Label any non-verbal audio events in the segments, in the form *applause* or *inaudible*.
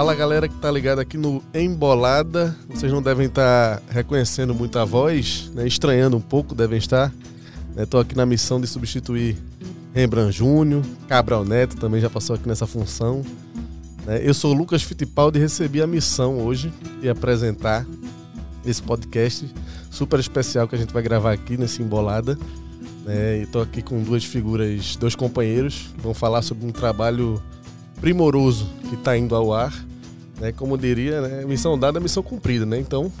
Fala galera que tá ligado aqui no Embolada. Vocês não devem estar reconhecendo muito a voz, né? estranhando um pouco, devem estar. Estou aqui na missão de substituir Rembrandt Júnior, Cabral Neto também já passou aqui nessa função. Né? Eu sou Lucas Fittipaldi e recebi a missão hoje de apresentar esse podcast super especial que a gente vai gravar aqui nesse Embolada. Né? E estou aqui com duas figuras, dois companheiros que vão falar sobre um trabalho primoroso que está indo ao ar. Né? Como diria, né? missão dada, missão cumprida. Né? Então,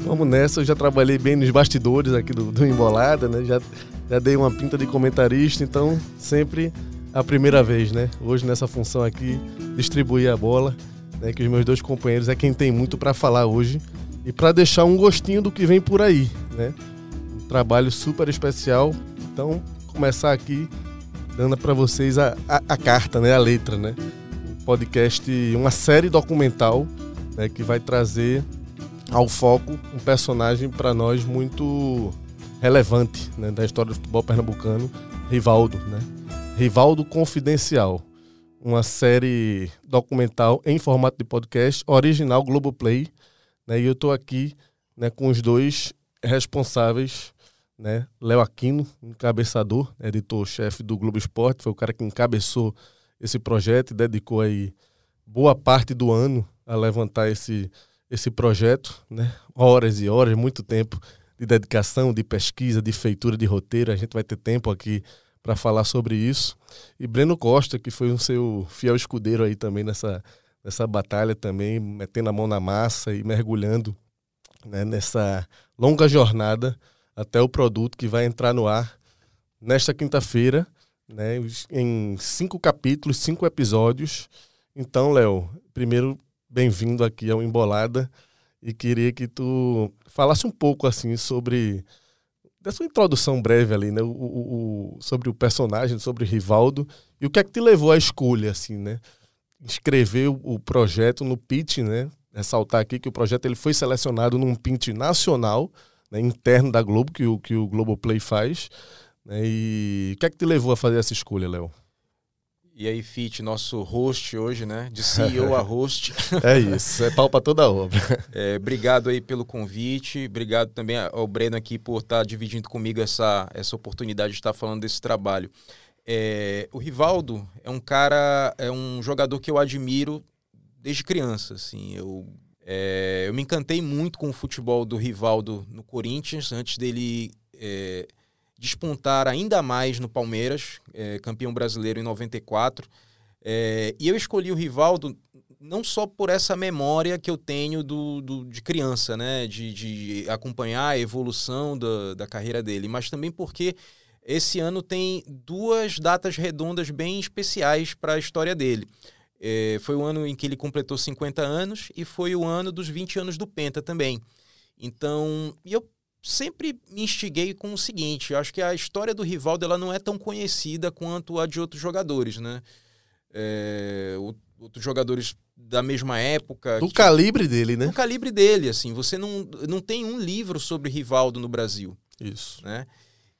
vamos nessa. Eu já trabalhei bem nos bastidores aqui do, do Embolada, né? já, já dei uma pinta de comentarista, então sempre a primeira vez. né? Hoje, nessa função aqui, distribuir a bola, né? que os meus dois companheiros é quem tem muito para falar hoje e para deixar um gostinho do que vem por aí. Né? Um trabalho super especial. Então, começar aqui dando para vocês a, a, a, carta, né? a letra, né? Podcast, uma série documental né, que vai trazer ao foco um personagem para nós muito relevante né, da história do futebol pernambucano, Rivaldo. Né? Rivaldo Confidencial, uma série documental em formato de podcast, original Globoplay. Né, e eu estou aqui né, com os dois responsáveis, né, Léo Aquino, encabeçador, editor-chefe do Globo Esporte, foi o cara que encabeçou esse projeto e dedicou aí boa parte do ano a levantar esse, esse projeto, né? Horas e horas, muito tempo de dedicação, de pesquisa, de feitura de roteiro. A gente vai ter tempo aqui para falar sobre isso. E Breno Costa, que foi um seu fiel escudeiro aí também nessa, nessa batalha também, metendo a mão na massa e mergulhando né, nessa longa jornada até o produto que vai entrar no ar nesta quinta-feira né, em cinco capítulos, cinco episódios. Então, Léo, primeiro, bem-vindo aqui ao Embolada e queria que tu falasse um pouco assim sobre dessa introdução breve ali, né, o, o, sobre o personagem, sobre o Rivaldo e o que é que te levou à escolha, assim, né, escrever o, projeto no pitch, né, ressaltar aqui que o projeto ele foi selecionado num pitch nacional, né, interno da Globo que o que o Globoplay faz? E o que é que te levou a fazer essa escolha, Léo? E aí, Fit, nosso host hoje, né? De CEO a *laughs* host. é isso, é pau para toda a obra. É, obrigado aí pelo convite, obrigado também ao Breno aqui por estar dividindo comigo essa, essa oportunidade de estar falando desse trabalho. É, o Rivaldo é um cara, é um jogador que eu admiro desde criança, assim, eu, é, eu me encantei muito com o futebol do Rivaldo no Corinthians, antes dele é, despontar ainda mais no Palmeiras, é, campeão brasileiro em 94. É, e eu escolhi o Rivaldo não só por essa memória que eu tenho do, do de criança, né, de, de, acompanhar a evolução da, da carreira dele, mas também porque esse ano tem duas datas redondas bem especiais para a história dele. É, foi o ano em que ele completou 50 anos e foi o ano dos 20 anos do Penta também. Então, eu sempre me instiguei com o seguinte: eu acho que a história do Rivaldo ela não é tão conhecida quanto a de outros jogadores, né? É, outros jogadores da mesma época. Do que, calibre dele, né? Do calibre dele, assim. Você não, não tem um livro sobre Rivaldo no Brasil. Isso. Né?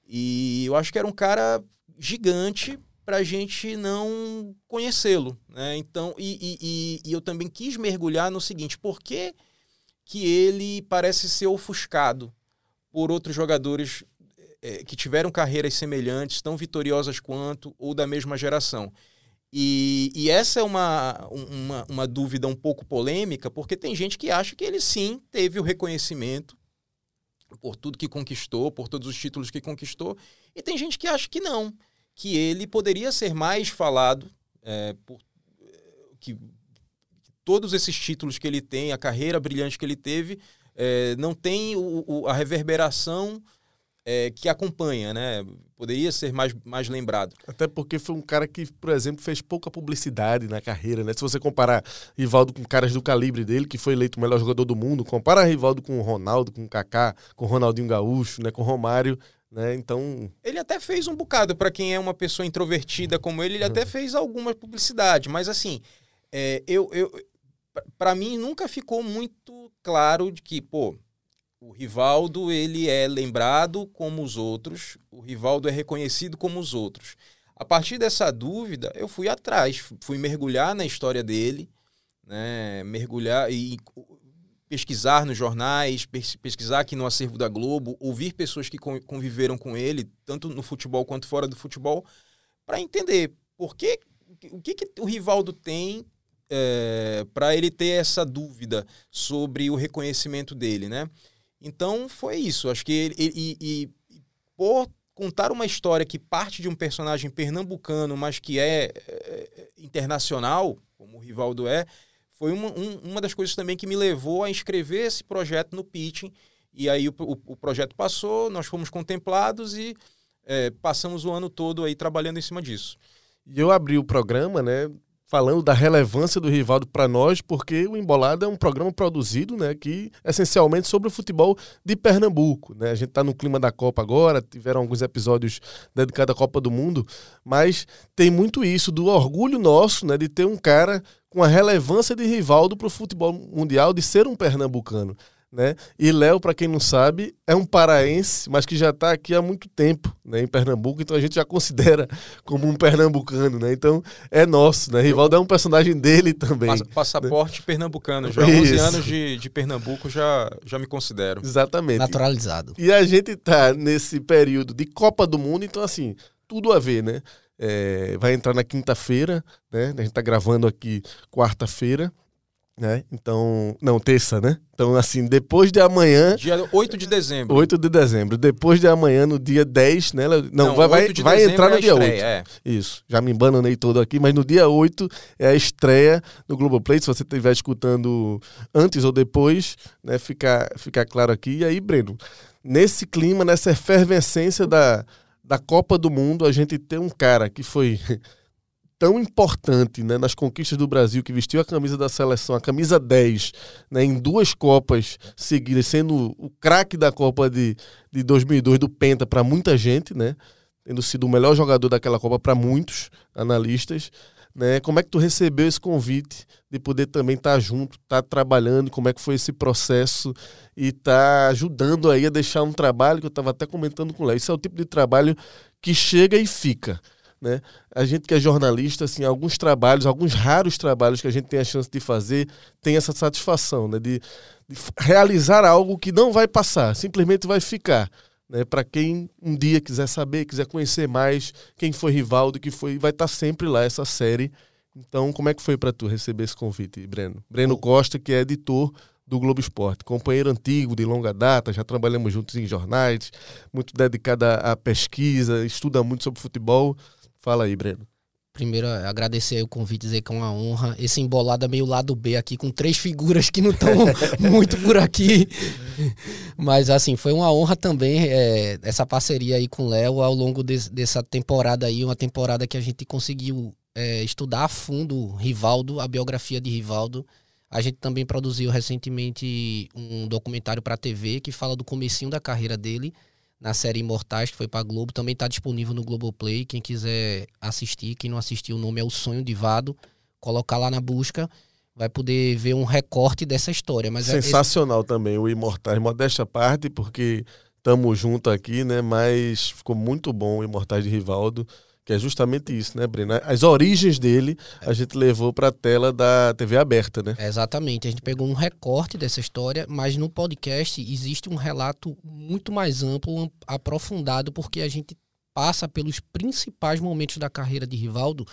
E eu acho que era um cara gigante para a gente não conhecê-lo. Né? Então, e, e, e, eu também quis mergulhar no seguinte: por que, que ele parece ser ofuscado por outros jogadores é, que tiveram carreiras semelhantes, tão vitoriosas quanto, ou da mesma geração. E, e, essa é uma, uma, uma, dúvida um pouco polêmica, porque tem gente que acha que ele sim teve o reconhecimento por tudo que conquistou, por todos os títulos que conquistou, e tem gente que acha que não, que ele poderia ser mais falado é, por que todos esses títulos que ele tem, a carreira brilhante que ele teve, é, não tem o, o, a reverberação é, que acompanha, né? Poderia ser mais, mais lembrado. Até porque foi um cara que, por exemplo, fez pouca publicidade na carreira, né? Se você comparar Rivaldo com caras do calibre dele, que foi eleito o melhor jogador do mundo, compara Rivaldo com o Ronaldo, com o Kaká, com o Ronaldinho Gaúcho, né? Com o Romário, né? Então... Ele até fez um bocado, para quem é uma pessoa introvertida como ele, ele até uhum. fez alguma publicidade, mas assim, é, eu, eu, para mim nunca ficou muito claro de que, pô, o Rivaldo ele é lembrado como os outros, o Rivaldo é reconhecido como os outros. A partir dessa dúvida, eu fui atrás, fui mergulhar na história dele, né, mergulhar e pesquisar nos jornais, pesquisar aqui no acervo da Globo, ouvir pessoas que conviveram com ele, tanto no futebol quanto fora do futebol, para entender por que, o que, que o Rivaldo tem é, para ele ter essa dúvida sobre o reconhecimento dele, né? Então foi isso. Acho que ele, e, e, por contar uma história que parte de um personagem pernambucano, mas que é, é internacional, como o Rivaldo é, foi uma, um, uma das coisas também que me levou a inscrever esse projeto no pitching. E aí o, o, o projeto passou, nós fomos contemplados e é, passamos o ano todo aí trabalhando em cima disso. E eu abri o programa, né, falando da relevância do Rivaldo para nós, porque o Embolada é um programa produzido, né, que essencialmente sobre o futebol de Pernambuco, né? A gente está no clima da Copa agora, tiveram alguns episódios dedicados à Copa do Mundo, mas tem muito isso do orgulho nosso, né, de ter um cara com a relevância de Rivaldo para o futebol mundial, de ser um pernambucano. Né? E Léo, para quem não sabe, é um paraense, mas que já está aqui há muito tempo né, em Pernambuco, então a gente já considera *laughs* como um pernambucano, né? Então é nosso, né? Rivaldo é um personagem dele também. Né? Passaporte né? pernambucano, já há 11 anos de, de Pernambuco já, já me considero. Exatamente. Naturalizado. E a gente está nesse período de Copa do Mundo, então assim, tudo a ver, né? É, vai entrar na quinta-feira, né? A gente está gravando aqui quarta-feira né? Então, não, terça, né? Então, assim, depois de amanhã. Dia 8 de dezembro. 8 de dezembro. Depois de amanhã, no dia 10, né? Não, não vai, vai, vai entrar no é dia estreia, 8. É. Isso. Já me embananei todo aqui, mas no dia 8 é a estreia no Globoplay. Se você estiver escutando antes ou depois, né? Ficar fica claro aqui. E aí, Breno, nesse clima, nessa efervescência da, da Copa do Mundo, a gente tem um cara que foi tão importante né, nas conquistas do Brasil, que vestiu a camisa da seleção, a camisa 10, né, em duas Copas seguidas, sendo o craque da Copa de, de 2002 do Penta para muita gente, né, tendo sido o melhor jogador daquela Copa para muitos analistas. Né, como é que tu recebeu esse convite de poder também estar tá junto, estar tá trabalhando, como é que foi esse processo e estar tá ajudando aí a deixar um trabalho que eu estava até comentando com o Léo. Isso é o tipo de trabalho que chega e fica. Né? A gente que é jornalista, assim, alguns trabalhos, alguns raros trabalhos que a gente tem a chance de fazer, tem essa satisfação né? de, de realizar algo que não vai passar, simplesmente vai ficar. Né? Para quem um dia quiser saber, quiser conhecer mais quem foi Rivaldo, que foi, vai estar tá sempre lá essa série. Então, como é que foi para tu receber esse convite, Breno? Breno Costa, que é editor do Globo Esporte, companheiro antigo de longa data, já trabalhamos juntos em jornais, muito dedicado à pesquisa, estuda muito sobre futebol. Fala aí, Breno. Primeiro, agradecer o convite, dizer que é uma honra. Esse embolado é meio lado B aqui, com três figuras que não estão *laughs* muito por aqui. Mas, assim, foi uma honra também é, essa parceria aí com o Léo ao longo de, dessa temporada aí. Uma temporada que a gente conseguiu é, estudar a fundo Rivaldo, a biografia de Rivaldo. A gente também produziu recentemente um documentário para a TV que fala do comecinho da carreira dele na série Imortais, que foi pra Globo. Também tá disponível no Globoplay. Quem quiser assistir, quem não assistiu, o nome é O Sonho de Vado. Colocar lá na busca, vai poder ver um recorte dessa história. Mas Sensacional é esse... também o Imortais. Modéstia à parte, porque estamos junto aqui, né? Mas ficou muito bom o Imortais de Rivaldo. Que é justamente isso, né, Breno? As origens dele a gente levou para a tela da TV aberta, né? exatamente. A gente pegou um recorte dessa história, mas no podcast existe um relato muito mais amplo, aprofundado, porque a gente passa pelos principais momentos da carreira de Rivaldo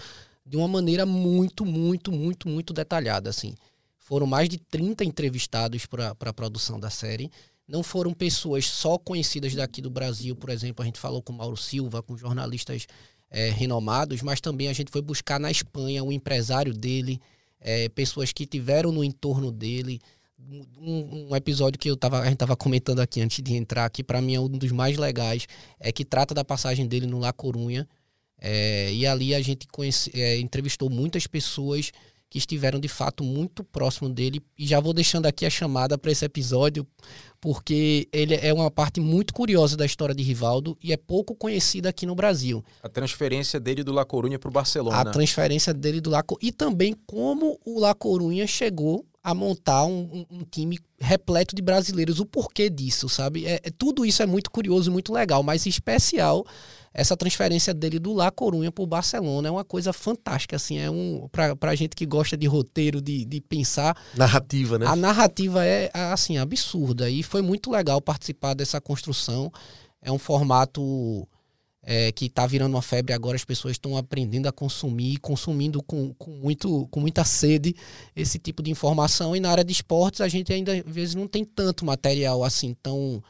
de uma maneira muito, muito, muito, muito detalhada, assim. Foram mais de 30 entrevistados para a produção da série. Não foram pessoas só conhecidas daqui do Brasil, por exemplo, a gente falou com Mauro Silva, com jornalistas é, renomados, mas também a gente foi buscar na Espanha um empresário dele, é, pessoas que tiveram no entorno dele. Um, um, episódio que eu tava, a gente estava comentando aqui antes de entrar, que para mim é um dos mais legais, é que trata da passagem dele no La Corunha. É, e ali a gente conhece, é, entrevistou muitas pessoas que estiveram de fato muito próximo dele. E já vou deixando aqui a chamada para esse episódio, porque ele é uma parte muito curiosa da história de Rivaldo e é pouco conhecida aqui no Brasil. A transferência dele do La Coruña para o Barcelona. A transferência dele do La E também como o La Coruña chegou a montar um, um, time repleto de brasileiros. O porquê disso, sabe? É, é, tudo isso é muito curioso, muito legal, mas em especial essa transferência dele do La Corunha para o Barcelona é uma coisa fantástica, assim, é um para gente que gosta de roteiro, de, de pensar. Narrativa, né? A narrativa é, assim, absurda e foi muito legal participar dessa construção. É um formato é, que está virando uma febre agora, as pessoas estão aprendendo a consumir, consumindo com, com, muito, com muita sede esse tipo de informação. E na área de esportes, a gente ainda às vezes não tem tanto material assim tão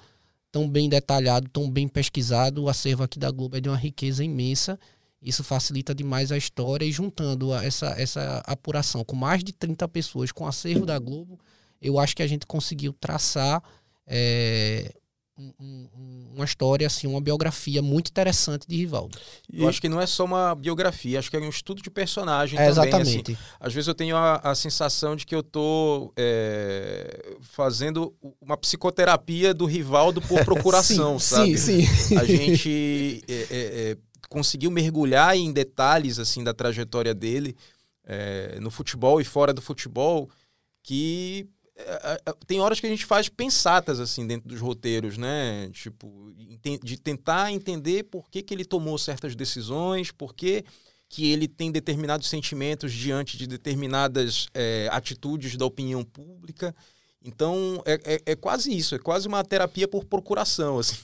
tão bem detalhado, tão bem pesquisado. O acervo aqui da Globo é de uma riqueza imensa. Isso facilita demais a história e juntando essa, essa apuração com mais de 30 pessoas com o acervo da Globo, eu acho que a gente conseguiu traçar é, uma história, assim, uma biografia muito interessante de Rivaldo. Eu acho que não é só uma biografia, acho que é um estudo de personagem é, também. Exatamente. Assim. Às vezes eu tenho a, a sensação de que eu estou é, fazendo uma psicoterapia do Rivaldo por *laughs* procuração, sim, sabe? Sim, sim. A gente é, é, é, conseguiu mergulhar em detalhes assim da trajetória dele é, no futebol e fora do futebol que tem horas que a gente faz pensatas assim dentro dos roteiros, né? Tipo, de tentar entender por que, que ele tomou certas decisões, por que, que ele tem determinados sentimentos diante de determinadas é, atitudes da opinião pública. Então, é, é, é, quase isso, é quase uma terapia por procuração, assim.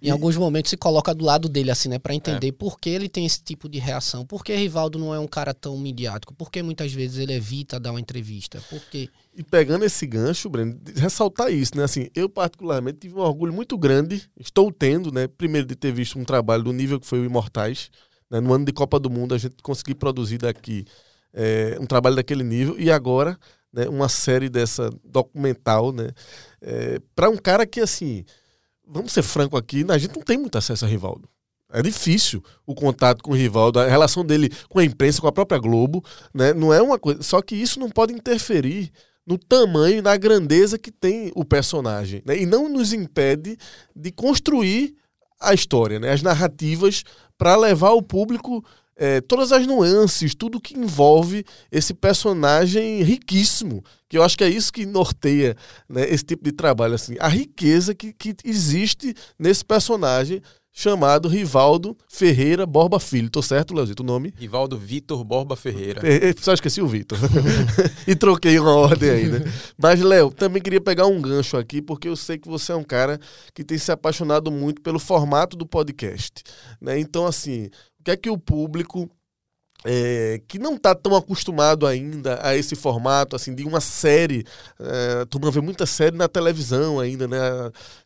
em alguns momentos se coloca do lado dele, assim, né? para entender é. por que ele tem esse tipo de reação. Por que Rivaldo não é um cara tão midiático? Por que muitas vezes ele evita dar uma entrevista? Por quê? E pegando esse gancho, Breno, ressaltar isso, né? Assim, eu particularmente tive um orgulho muito grande, estou tendo, né? Primeiro de ter visto um trabalho do nível que foi o Imortais, né? No ano de Copa do Mundo a gente conseguiu produzir daqui é, um trabalho daquele nível e agora né, uma série dessa documental, né, é, para um cara que, assim, vamos ser franco aqui, a gente não tem muito acesso a Rivaldo. É difícil o contato com o Rivaldo, a relação dele com a imprensa, com a própria Globo, né, não é uma coisa. Só que isso não pode interferir no tamanho e na grandeza que tem o personagem. Né, e não nos impede de construir a história, né, as narrativas, para levar o público é, todas as nuances, tudo que envolve esse personagem riquíssimo, que eu acho que é isso que norteia né, esse tipo de trabalho, assim, a riqueza que, que existe nesse personagem chamado Rivaldo Ferreira Borba Filho. Tô certo, Leozito, o nome? Rivaldo Vitor Borba Ferreira. É, só esqueci o Vitor. *laughs* e troquei uma ordem aí, né? Mas, Léo, também queria pegar um gancho aqui, porque eu sei que você é um cara que tem se apaixonado muito pelo formato do podcast. Né? Então, assim, o que é que o público é, que não está tão acostumado ainda a esse formato, assim, de uma série. É, tu não vê muita série na televisão ainda, né?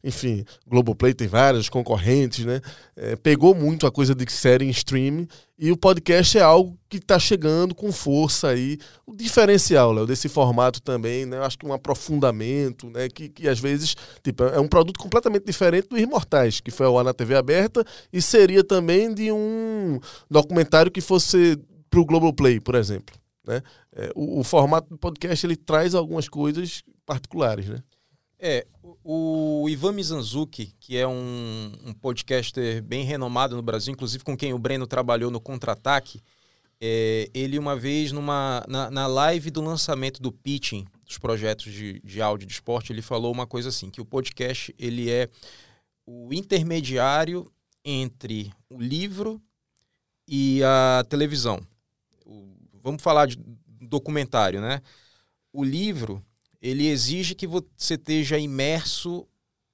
Enfim, Globoplay tem várias concorrentes, né? É, pegou muito a coisa de série em streaming e o podcast é algo que está chegando com força aí. O diferencial, Léo, desse formato também, né? Eu acho que um aprofundamento, né? Que, que às vezes, tipo, é um produto completamente diferente do Imortais, que foi ao ar na TV aberta e seria também de um documentário que fosse para o Globoplay, por exemplo. Né? É, o, o, formato do podcast ele traz algumas coisas particulares, né? É, o, o Ivan Mizanzuki, que é um, um, podcaster bem renomado no Brasil, inclusive com quem o Breno trabalhou no Contra-Ataque, é, ele uma vez numa, na, na live do lançamento do pitching dos projetos de, de áudio de esporte, ele falou uma coisa assim, que o podcast ele é o intermediário entre o livro e a televisão vamos falar de documentário, né? O livro ele exige que você esteja imerso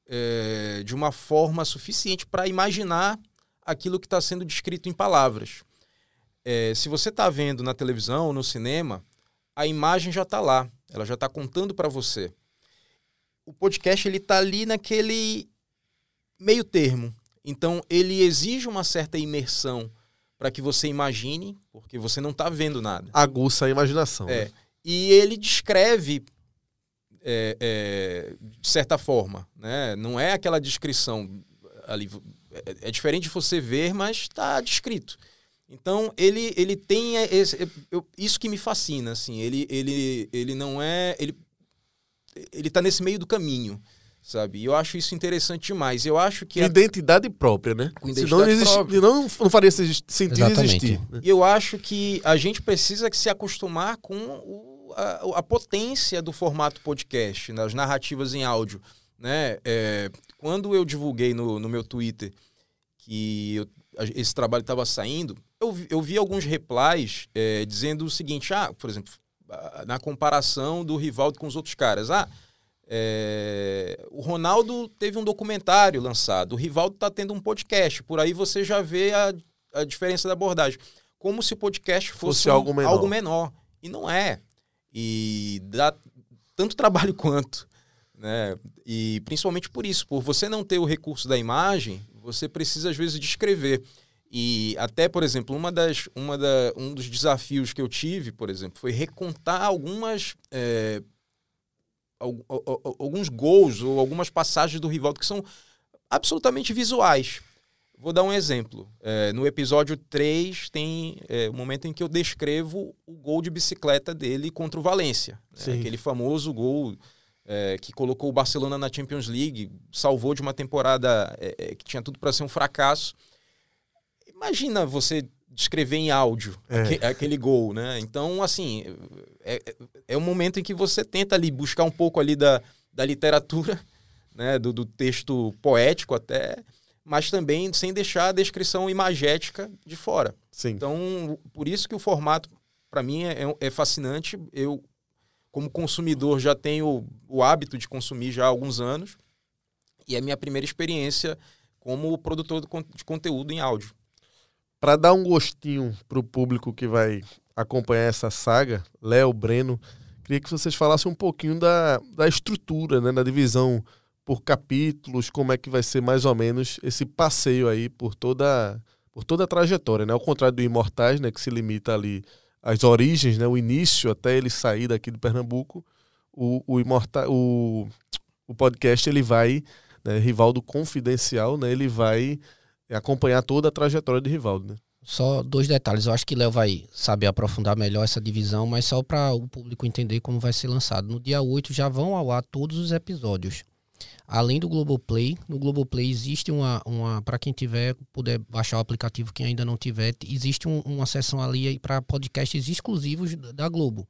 é, de uma forma suficiente para imaginar aquilo que está sendo descrito em palavras. É, se você está vendo na televisão ou no cinema, a imagem já está lá, ela já está contando para você. O podcast ele está ali naquele meio termo. Então ele exige uma certa imersão para que você imagine, porque você não está vendo nada. Aguça a imaginação. É. Né? E ele descreve é, é, de certa forma, né? Não é aquela descrição ali. É, é diferente de você ver, mas está descrito. Então ele, ele tem esse, eu, isso que me fascina, assim. Ele, ele, ele não é ele ele está nesse meio do caminho sabe? E eu acho isso interessante demais. Eu acho que. A... Identidade própria, né? Com identidade Senão existe, própria. Não, não faria sentido Exatamente. existir. Né? E eu acho que a gente precisa se acostumar com o, a, a, potência do formato podcast, nas narrativas em áudio. Né? É, quando eu divulguei no, no meu Twitter que eu, esse trabalho estava saindo, eu, eu vi alguns replies é, dizendo o seguinte: ah, por exemplo, na comparação do Rivaldo com os outros caras. Ah, é, o Ronaldo teve um documentário lançado, o Rivaldo está tendo um podcast. Por aí você já vê a, a diferença da abordagem. Como se o podcast fosse, fosse um, algo, menor. algo menor. E não é. E dá tanto trabalho *laughs* quanto. Né? E principalmente por isso, por você não ter o recurso da imagem, você precisa às vezes descrever. E até, por exemplo, uma das, uma da, um dos desafios que eu tive, por exemplo, foi recontar algumas. É, alguns gols ou algumas passagens do Rivaldo que são absolutamente visuais. Vou dar um exemplo. É, no episódio 3 tem é, o momento em que eu descrevo o gol de bicicleta dele contra o Valência. Né? Aquele famoso gol é, que colocou o Barcelona na Champions League, salvou de uma temporada é, é, que tinha tudo para ser um fracasso. Imagina você descrever em áudio é. aquele gol, né? Então, assim, é, é um momento em que você tenta ali buscar um pouco ali da, da literatura, *laughs* né? Do, do texto poético até, mas também sem deixar a descrição imagética de fora. Sim. Então, por isso que o formato, para mim, é, é fascinante. Eu, como consumidor, já tenho o hábito de consumir já há alguns anos. E é a minha primeira experiência como produtor de conteúdo em áudio para dar um gostinho para o público que vai acompanhar essa saga, Léo, Breno, queria que vocês falassem um pouquinho da, da estrutura, né, da divisão por capítulos, como é que vai ser mais ou menos esse passeio aí por toda, por toda a trajetória, né? Ao contrário do Imortais, né, que se limita ali às origens, né, o início até ele sair daqui de Pernambuco, o, o, Imorta, o, o podcast ele vai, né, Rivaldo Confidencial, né, ele vai acompanhar toda a trajetória de Rivaldo, né? Só dois detalhes. Eu acho que Léo vai saber aprofundar melhor essa divisão, mas só para o público entender como vai ser lançado. No dia 8 já vão ao ar todos os episódios. Além do Globoplay, no Globoplay existe uma, uma para quem tiver, puder baixar o aplicativo, quem ainda não tiver, existe um, uma seção ali para podcasts exclusivos da Globo.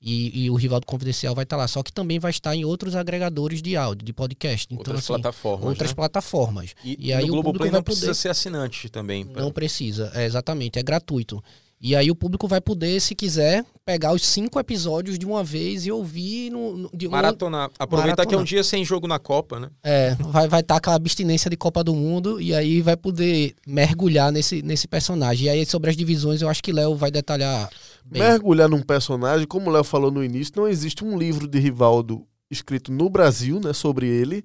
E, e, o Rivaldo Confidencial vai estar lá. Só que também vai estar em outros agregadores de áudio, de podcast. Então, outras assim, plataformas. Outras né? plataformas. E, e aí o vai não poder... precisa ser assinante também. Pra... Não precisa, é, exatamente, é gratuito. E aí o público vai poder, se quiser, pegar os cinco episódios de uma vez e ouvir no, no de Maratonar. Aproveitar Maratonar. que é um dia sem jogo na Copa, né? É, vai vai estar tá aquela abstinência de Copa do Mundo e aí vai poder mergulhar nesse, nesse personagem. E aí sobre as divisões eu acho que Léo vai detalhar bem. Mergulhar num personagem, como o Léo falou no início, não existe um livro de Rivaldo escrito no Brasil, né, sobre ele.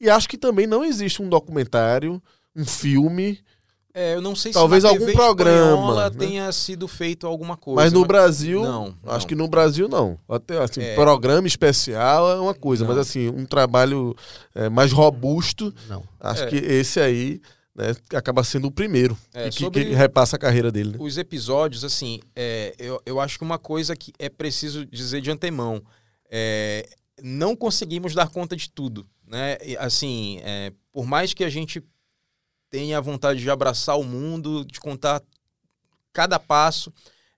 E acho que também não existe um documentário, um filme é, eu não sei Talvez se algum programa né? tenha sido feito alguma coisa. Mas no mas... Brasil, não, acho não. que no Brasil não. Até assim, é... programa especial é uma coisa, não. mas assim, um trabalho é, mais robusto, não. acho é. que esse aí né, acaba sendo o primeiro é, que, que, repassa a carreira dele. Né? Os episódios, assim, é, eu, eu acho que uma coisa que é preciso dizer de antemão, é, não conseguimos dar conta de tudo, né? Assim, por mais que a gente tenha a vontade de abraçar o mundo, de contar cada passo.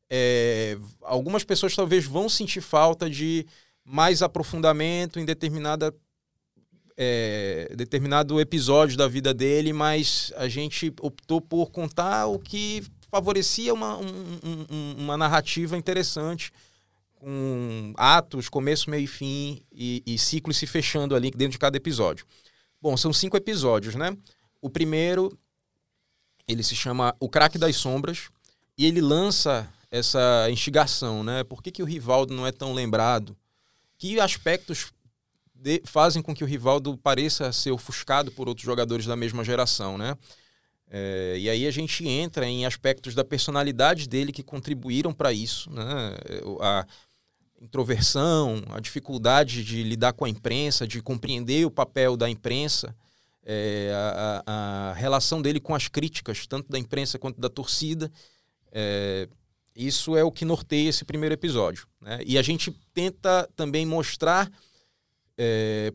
É, algumas pessoas talvez vão sentir falta de mais aprofundamento em determinada é, determinado episódio da vida dele, mas a gente optou por contar o que favorecia uma, um, um, uma narrativa interessante, com atos, começo, meio e fim, e, e ciclos se fechando ali dentro de cada episódio. Bom, são cinco episódios, né? O primeiro, ele se chama O Craque das Sombras, e ele lança essa instigação, né? Por que, que o Rivaldo não é tão lembrado? Que aspectos de, fazem com que o Rivaldo pareça ser ofuscado por outros jogadores da mesma geração, né? É, e aí a gente entra em aspectos da personalidade dele que contribuíram para isso, né? A introversão, a dificuldade de lidar com a imprensa, de compreender o papel da imprensa, é, a, a, relação dele com as críticas, tanto da imprensa quanto da torcida. É, isso é o que norteia esse primeiro episódio. Né? E a gente tenta também mostrar é,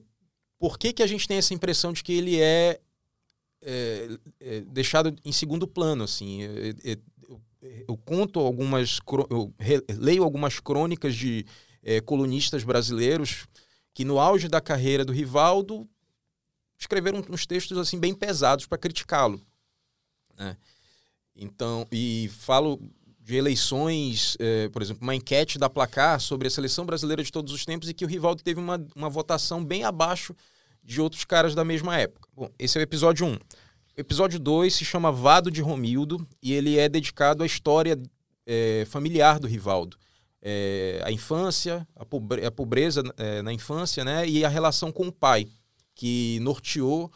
por que, que a gente tem essa impressão de que ele é, é, é deixado em segundo plano. Assim. Eu, eu, eu conto algumas, eu leio algumas crônicas de, é, colunistas brasileiros que no auge da carreira do Rivaldo escreveram uns textos assim bem pesados para criticá-lo. Né? Então, e falo de eleições, é, por exemplo, uma enquete da Placar sobre a seleção brasileira de todos os tempos e que o Rivaldo teve uma, uma votação bem abaixo de outros caras da mesma época. Bom, esse é o episódio 1. O episódio 2 se chama Vado de Romildo e ele é dedicado à história é, familiar do Rivaldo. É, a infância, a, pobre, a pobreza na infância né, e a relação com o pai, que norteou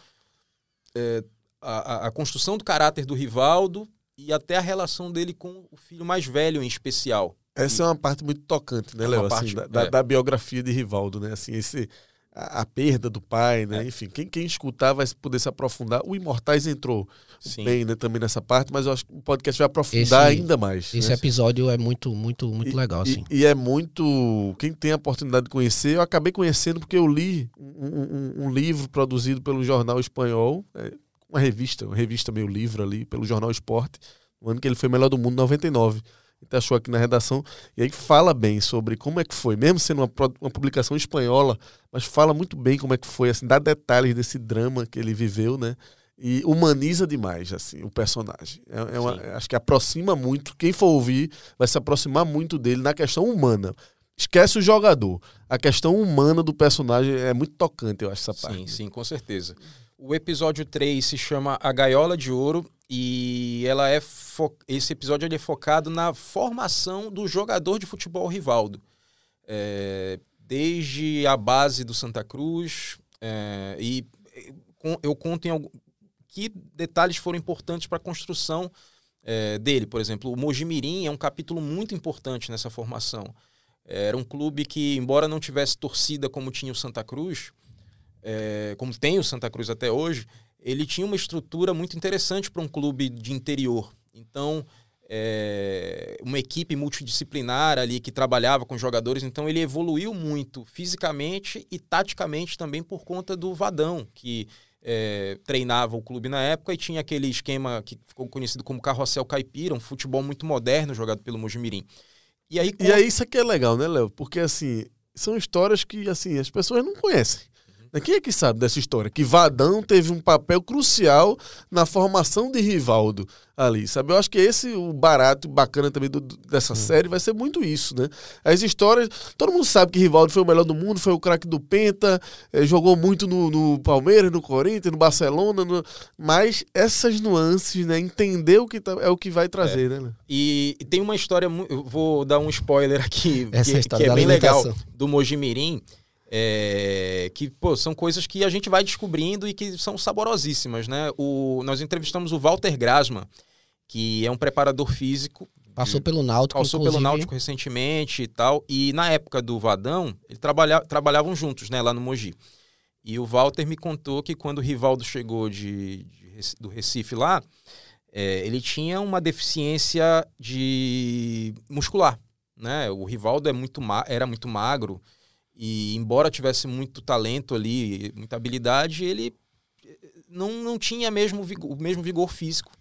é, a, a, construção do caráter do Rivaldo e até a relação dele com o filho mais velho em especial. Essa é uma parte muito tocante, né, é Léo? Assim, da, é. da, biografia de Rivaldo, né? Assim, esse, a, a perda do pai, né? É. Enfim, quem, quem escutar vai poder se aprofundar. O Imortais entrou Sim. bem né, também nessa parte, mas eu acho que o podcast vai aprofundar esse, ainda mais. Esse né? episódio é muito, muito, muito e, legal, assim. E, e, é muito. Quem tem a oportunidade de conhecer, eu acabei conhecendo porque eu li um, um, um livro produzido pelo jornal espanhol, é, uma revista, uma revista meio livro ali, pelo jornal Esporte, no ano que ele foi melhor do mundo, 99 gente achou aqui na redação, e aí fala bem sobre como é que foi, mesmo sendo uma, uma publicação espanhola, mas fala muito bem como é que foi, assim, dá detalhes desse drama que ele viveu, né? E humaniza demais, assim, o personagem. É, é uma, acho que aproxima muito, quem for ouvir vai se aproximar muito dele na questão humana. Esquece o jogador. A questão humana do personagem é muito tocante, eu acho, essa parte. Sim, sim, com certeza. O episódio 3 se chama A Gaiola de Ouro e ela é fo... esse episódio é focado na formação do jogador de futebol Rivaldo. É... desde a base do Santa Cruz. É... e eu conto em algum... que detalhes foram importantes para a construção é... dele. Por exemplo, o Mojimirim é um capítulo muito importante nessa formação. Era um clube que, embora não tivesse torcida como tinha o Santa Cruz, é, como tem o Santa Cruz até hoje, ele tinha uma estrutura muito interessante para um clube de interior. Então, é, uma equipe multidisciplinar ali que trabalhava com jogadores, então ele evoluiu muito fisicamente e taticamente também por conta do Vadão, que é, treinava o clube na época e tinha aquele esquema que ficou conhecido como carrossel caipira, um futebol muito moderno jogado pelo Mojimirim. E aí, e aí isso aqui é legal, né, Léo? Porque assim, são histórias que assim as pessoas não conhecem. Quem é que sabe dessa história? Que Vadão teve um papel crucial na formação de Rivaldo ali, sabe? Eu acho que esse, o barato bacana também do, dessa hum. série, vai ser muito isso, né? As histórias, todo mundo sabe que Rivaldo foi o melhor do mundo, foi o craque do Penta, eh, jogou muito no, no, Palmeiras, no Corinthians, no Barcelona, no, mas essas nuances, né? Entender o que tá, é o que vai trazer, é. né? E, e, tem uma história, eu vou dar um spoiler aqui, Essa que, que é bem legal, do Mojimirim, é, que pô, são coisas que a gente vai descobrindo e que são saborosíssimas, né? O, nós entrevistamos o Walter Grasma, que é um preparador físico. Passou pelo Náutico, Passou inclusive. pelo Náutico recentemente e tal. E na época do Vadão, eles trabalha, trabalhavam juntos, né, lá no Mogi. E o Walter me contou que quando o Rivaldo chegou de, de do Recife lá, é, ele tinha uma deficiência de muscular, né? O Rivaldo é muito era muito magro, e embora tivesse muito talento ali, muita habilidade, ele eh, não, não tinha mesmo vigor, o mesmo vigor físico,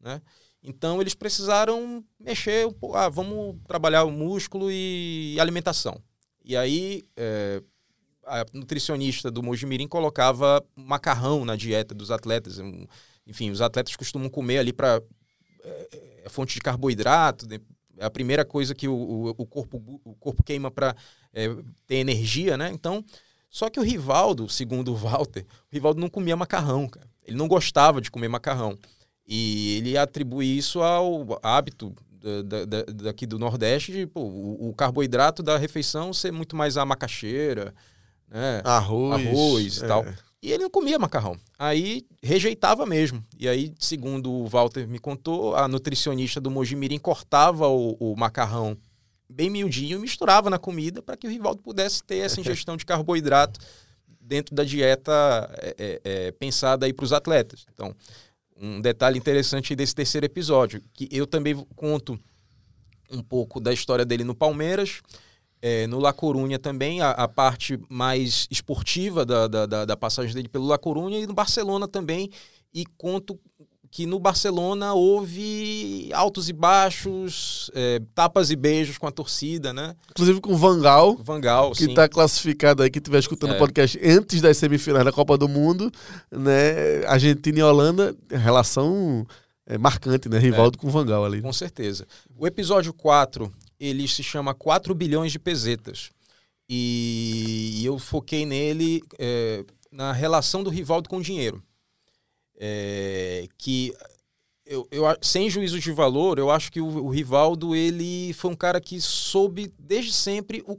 né? Então eles precisaram mexer, ah, vamos trabalhar o músculo e alimentação. E aí é, a nutricionista do Mojimirim colocava macarrão na dieta dos atletas. Enfim, os atletas costumam comer ali para é, é, fonte de carboidrato, é a primeira coisa que o, o, o corpo, o corpo queima para é, ter energia, né? Então, só que o Rivaldo, segundo o Walter, o Rivaldo não comia macarrão, cara. Ele não gostava de comer macarrão. E ele atribui isso ao hábito da, da, daqui do Nordeste de pô, o, o, carboidrato da refeição ser muito mais a macaxeira, né? arroz, arroz e é. tal. E ele não comia macarrão. Aí rejeitava mesmo. E aí, segundo o Walter me contou, a nutricionista do Mojimirim cortava o, o macarrão bem miudinho e misturava na comida para que o Rivaldo pudesse ter essa *laughs* ingestão de carboidrato dentro da dieta é, é, é pensada aí para os atletas. Então, um detalhe interessante desse terceiro episódio, que eu também conto um pouco da história dele no Palmeiras, é, no La Corunha também, a, a parte mais esportiva da, da, da, passagem dele pelo La Corunha e no Barcelona também. E conto que no Barcelona houve altos e baixos, é, tapas e beijos com a torcida, né? Inclusive com o Vangal, Vangal, que está classificado aí, que estiver escutando o É. podcast antes das semifinais da Copa do Mundo, né? Argentina e Holanda, relação é, marcante, né? Rivaldo com o Vangal ali. Com certeza. O episódio 4, ele se chama 4 bilhões de pesetas. E eu foquei nele é, na relação do Rivaldo com o dinheiro. É, que eu, eu, sem juízo de valor, eu acho que o, o Rivaldo ele foi um cara que soube desde sempre o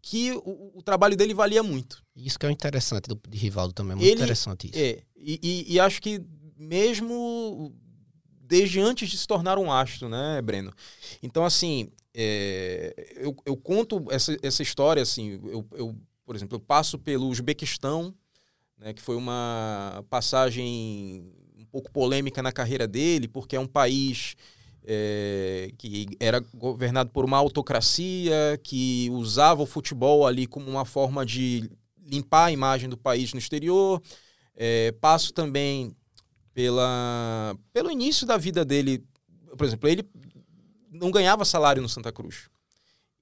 que o, o trabalho dele valia muito. Isso que é o interessante do, de Rivaldo também, é muito Ele- interessante isso. É, e, e- e acho que mesmo desde antes de se tornar um astro, né, Breno? Então, assim, é, eu, eu conto essa, essa história, assim, eu, eu, por exemplo, eu passo pelo Uzbequistão, né, que foi uma passagem um pouco polêmica na carreira dele, porque é um país é, que era governado por uma autocracia, que usava o futebol ali como uma forma de limpar a imagem do país no exterior. É, passo também pela, pelo início da vida dele. Por exemplo, ele não ganhava salário no Santa Cruz.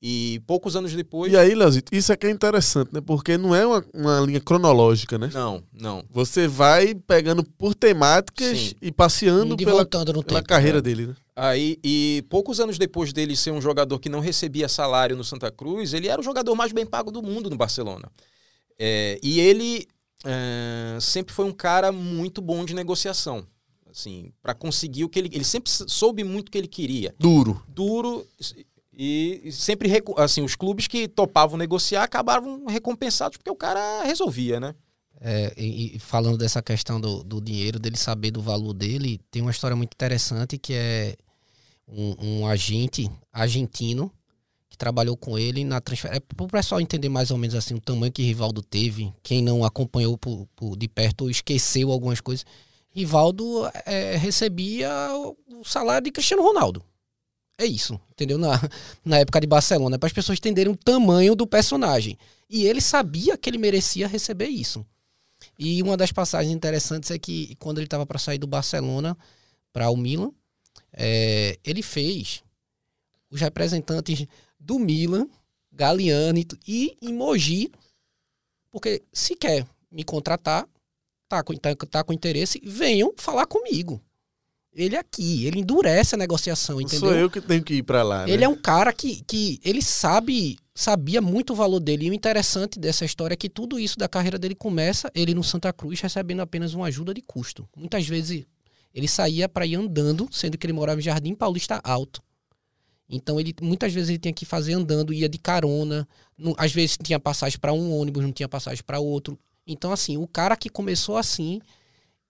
E poucos anos depois. E aí, Leozito, isso aqui é interessante, né? Porque não é uma, uma linha cronológica, né? Não, não. Você vai pegando por temáticas Sim. e passeando e pela, pela tempo. carreira é. dele, né? Aí, e poucos anos depois dele ser um jogador que não recebia salário no Santa Cruz, ele era o jogador mais bem pago do mundo no Barcelona. É, e ele é, sempre foi um cara muito bom de negociação. Assim, para conseguir o que ele. Ele sempre soube muito o que ele queria. Duro. Duro e, sempre. Assim, os clubes que topavam negociar acabavam recompensados porque o cara resolvia, né? É, e, e falando dessa questão do, do dinheiro, dele saber do valor dele, tem uma história muito interessante que é um, um agente argentino que trabalhou com ele na transferência. É, para o pessoal entender mais ou menos assim o tamanho que Rivaldo teve, quem não acompanhou por, por- de perto ou esqueceu algumas coisas, Rivaldo é, recebia o salário de Cristiano Ronaldo. É isso, entendeu? Na, na época de Barcelona, para as pessoas entenderem o tamanho do personagem. E ele sabia que ele merecia receber isso. E uma das passagens interessantes é que quando ele estava para sair do Barcelona para o Milan, é, ele fez os representantes do Milan, Galliani e em Mogi, porque se quer me contratar, tá com, tá, tá com interesse, venham falar comigo. Ele aqui, ele endurece a negociação, entendeu? sou eu que tenho que ir pra lá, né? Ele é um cara que, que ele sabe, sabia muito o valor dele. E o interessante dessa história é que tudo isso da carreira dele começa ele no Santa Cruz recebendo apenas uma ajuda de custo. Muitas vezes ele saía para ir andando, sendo que ele morava em Jardim Paulista Alto. Então ele muitas vezes ele tinha que fazer andando, ia de carona. Não- às vezes tinha passagem para um ônibus, não tinha passagem para outro. Então assim, o cara que começou assim,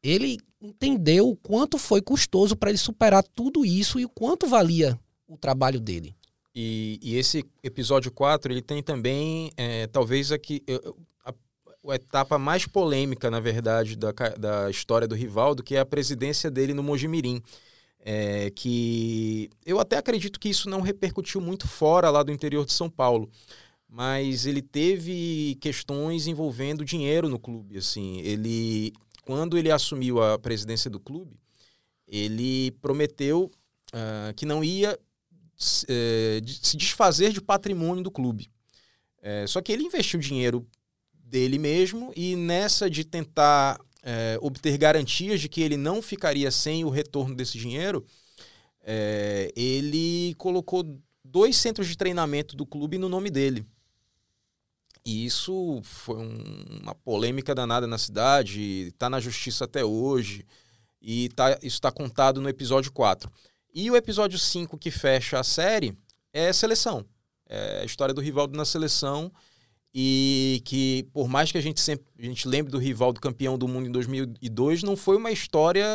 ele entendeu o quanto foi custoso para ele superar tudo isso e o quanto valia o trabalho dele. E, e esse episódio 4, ele tem também, é, talvez aqui, eu- a, a etapa mais polêmica, na verdade, da, da história do Rivaldo, que é a presidência dele no Mojimirim. É, que eu até acredito que isso não repercutiu muito fora lá do interior de São Paulo, mas ele teve questões envolvendo dinheiro no clube. Assim, ele, quando ele assumiu a presidência do clube, ele prometeu ah, que não ia se eh, de- se desfazer de patrimônio do clube. Eh, só que ele investiu dinheiro dele mesmo e nessa de tentar eh, obter garantias de que ele não ficaria sem o retorno desse dinheiro, ele colocou dois centros de treinamento do clube no nome dele. E isso foi um- uma polêmica danada na cidade, está na justiça até hoje, e tá, isso está contado no episódio 4. E o episódio 5 que fecha a série é seleção. É a história do Rivaldo na seleção e que por mais que a gente sempre a gente lembre do Rivaldo campeão do mundo em 2002, não foi uma história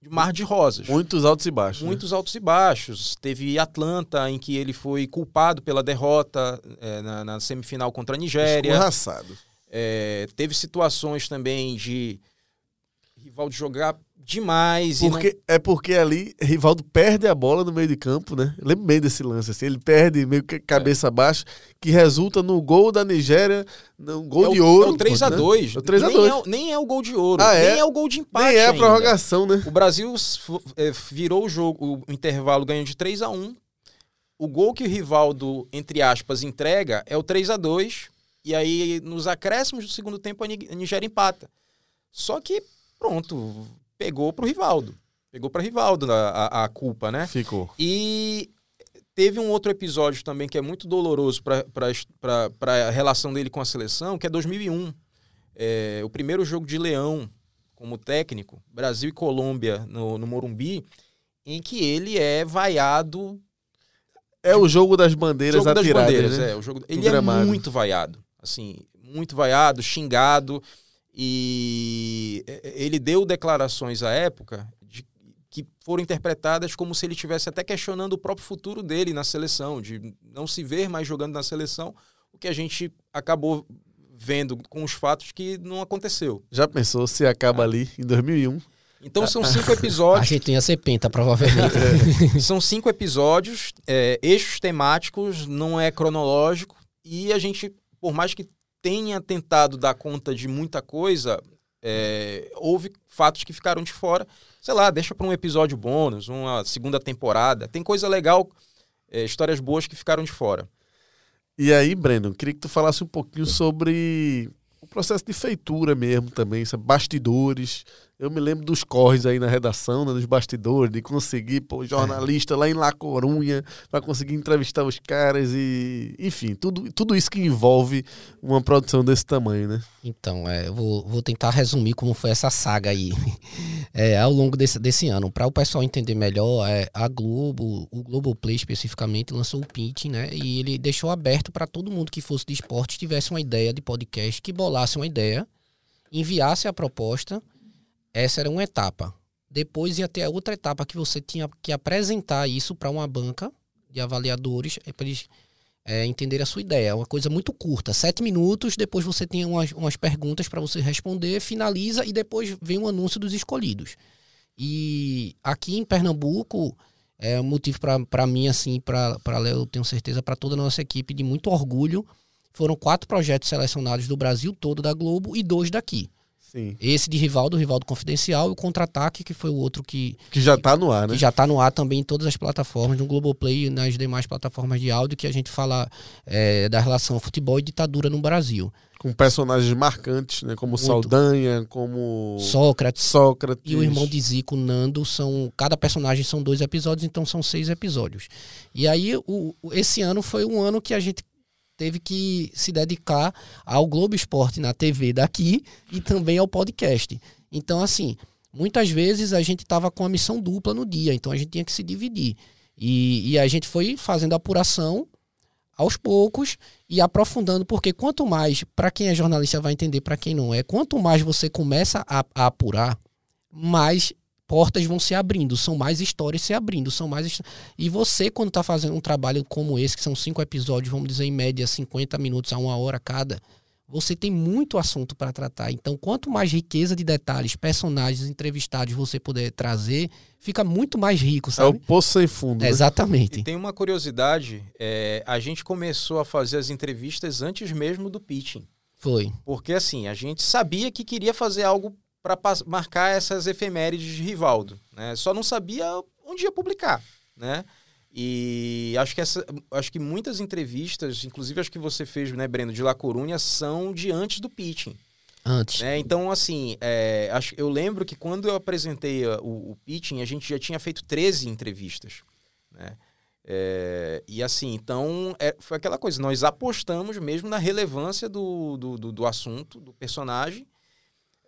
de mar de rosas. Muitos altos e baixos. né? Muitos altos e baixos. Teve Atlanta, em que ele foi culpado pela derrota é, na, na semifinal contra a Nigéria. Escorraçado. É, teve situações também de Rivaldo jogar demais. Porque, É porque ali Rivaldo perde a bola no meio de campo, né? Eu lembro bem desse lance, assim. Ele perde meio que cabeça baixa, que resulta no gol da Nigéria, no gol não, de é o, ouro. É o 3x2. É o 3 a 2. Nem, é, o- nem é o gol de ouro. Ah, é? Nem é o gol de empate. Nem é a ainda. prorrogação, né? O Brasil é, virou o jogo, o intervalo ganhou de 3 a 1 O gol que o Rivaldo, entre aspas, entrega é o 3 a 2 E aí, nos acréscimos do segundo tempo, a Nigéria empata. Só que, pronto, pegou pro Rivaldo. Pegou pra Rivaldo a, a- a culpa, né? Ficou. E teve um outro episódio também que é muito doloroso para a relação dele com a seleção, que é 2001. É, o primeiro jogo de Leão como técnico, Brasil e Colômbia no, no Morumbi, em que ele é vaiado. É o jogo das bandeiras jogo das atiradas, bandeiras, né? é, o jogo, ele é muito vaiado. Assim, muito vaiado, xingado. E é, ele deu declarações à época de- que foram interpretadas como se ele estivesse até questionando o próprio futuro dele na seleção, de não se ver mais jogando na seleção, o que a gente acabou vendo com os fatos que não aconteceu. Já pensou se acaba ali em 2001? Então são cinco *laughs* A episódios, gente ia ser penta, provavelmente. *laughs* são cinco episódios, é, eixos temáticos, não é cronológico e a gente, por mais que tenha tentado dar conta de muita coisa, é, houve fatos que ficaram de fora. Sei lá, deixa para um episódio bônus, uma segunda temporada. Tem coisa legal, é, histórias boas que ficaram de fora. E aí, Breno, queria que tu falasse um pouquinho sobre o processo de feitura mesmo também, bastidores. Eu me lembro dos corres aí na redação, né, dos bastidores, de conseguir, pô, jornalista lá em La Corunha para conseguir entrevistar os caras e, enfim, tudo, tudo isso que envolve uma produção desse tamanho, né? Então, é, eu vou, vou tentar resumir como foi essa saga aí *laughs* é, ao longo desse, desse ano. Para o pessoal entender melhor, é, a Globo, o Globoplay especificamente, lançou o pitch, né? E ele deixou aberto para todo mundo que fosse de esporte, tivesse uma ideia de podcast, que bolasse uma ideia, enviasse a proposta. Essa era uma etapa. Depois ia ter a outra etapa que você tinha que apresentar isso para uma banca de avaliadores, para eles é, entender a sua ideia. É uma coisa muito curta, sete minutos. Depois você tem umas, umas perguntas para você responder, finaliza e depois vem o anúncio dos escolhidos. E aqui em Pernambuco, é um motivo para mim, assim, para Léo, eu tenho certeza, para toda a nossa equipe, de muito orgulho. Foram quatro projetos selecionados do Brasil todo, da Globo, e dois daqui. Sim. Esse de Rivaldo, Rivaldo Confidencial, e o Contra-Ataque, que foi o outro que, Que já tá no ar, né? que já está no ar também em todas as plataformas, no Globoplay e nas demais plataformas de áudio, que a gente fala é, da relação futebol e ditadura no Brasil. Com personagens marcantes, né? Como Muito. Saldanha, como Sócrates Sócrates. e o irmão de Zico, Nando, são. Cada personagem são dois episódios, então são seis episódios. E aí, o- esse ano foi um ano que a gente teve que se dedicar ao Globo Esporte na TV daqui e também ao podcast. Então, assim, muitas vezes a gente estava com a missão dupla no dia, então a gente tinha que se dividir. E, e a gente foi fazendo apuração aos poucos e aprofundando, porque quanto mais, para quem é jornalista vai entender, para quem não é, quanto mais você começa a, a apurar, mais portas vão se abrindo, são mais histórias se abrindo, são mais e você quando está fazendo um trabalho como esse, que são cinco episódios, vamos dizer em média 50 minutos a uma hora cada, você tem muito assunto para tratar. Então, quanto mais riqueza de detalhes, personagens, entrevistados você puder trazer, fica muito mais rico, É o sabe? Poço Sem Fundo. né? Exatamente. E tem uma curiosidade, é, a gente começou a fazer as entrevistas antes mesmo do pitching. Foi. Porque assim, a gente sabia que queria fazer algo para marcar essas efemérides de Rivaldo, né? Só não sabia onde ia publicar, né? E acho que essa, acho que muitas entrevistas, inclusive acho que você fez, né, Breno, de La Corunha, são de antes do pitching. Antes. né? Então, assim, é, acho, eu lembro que quando eu apresentei a- o, o pitching, a gente já tinha feito 13 entrevistas. Né? É, e assim, então, é, foi aquela coisa, nós apostamos mesmo na relevância do, do, do, do assunto, do personagem.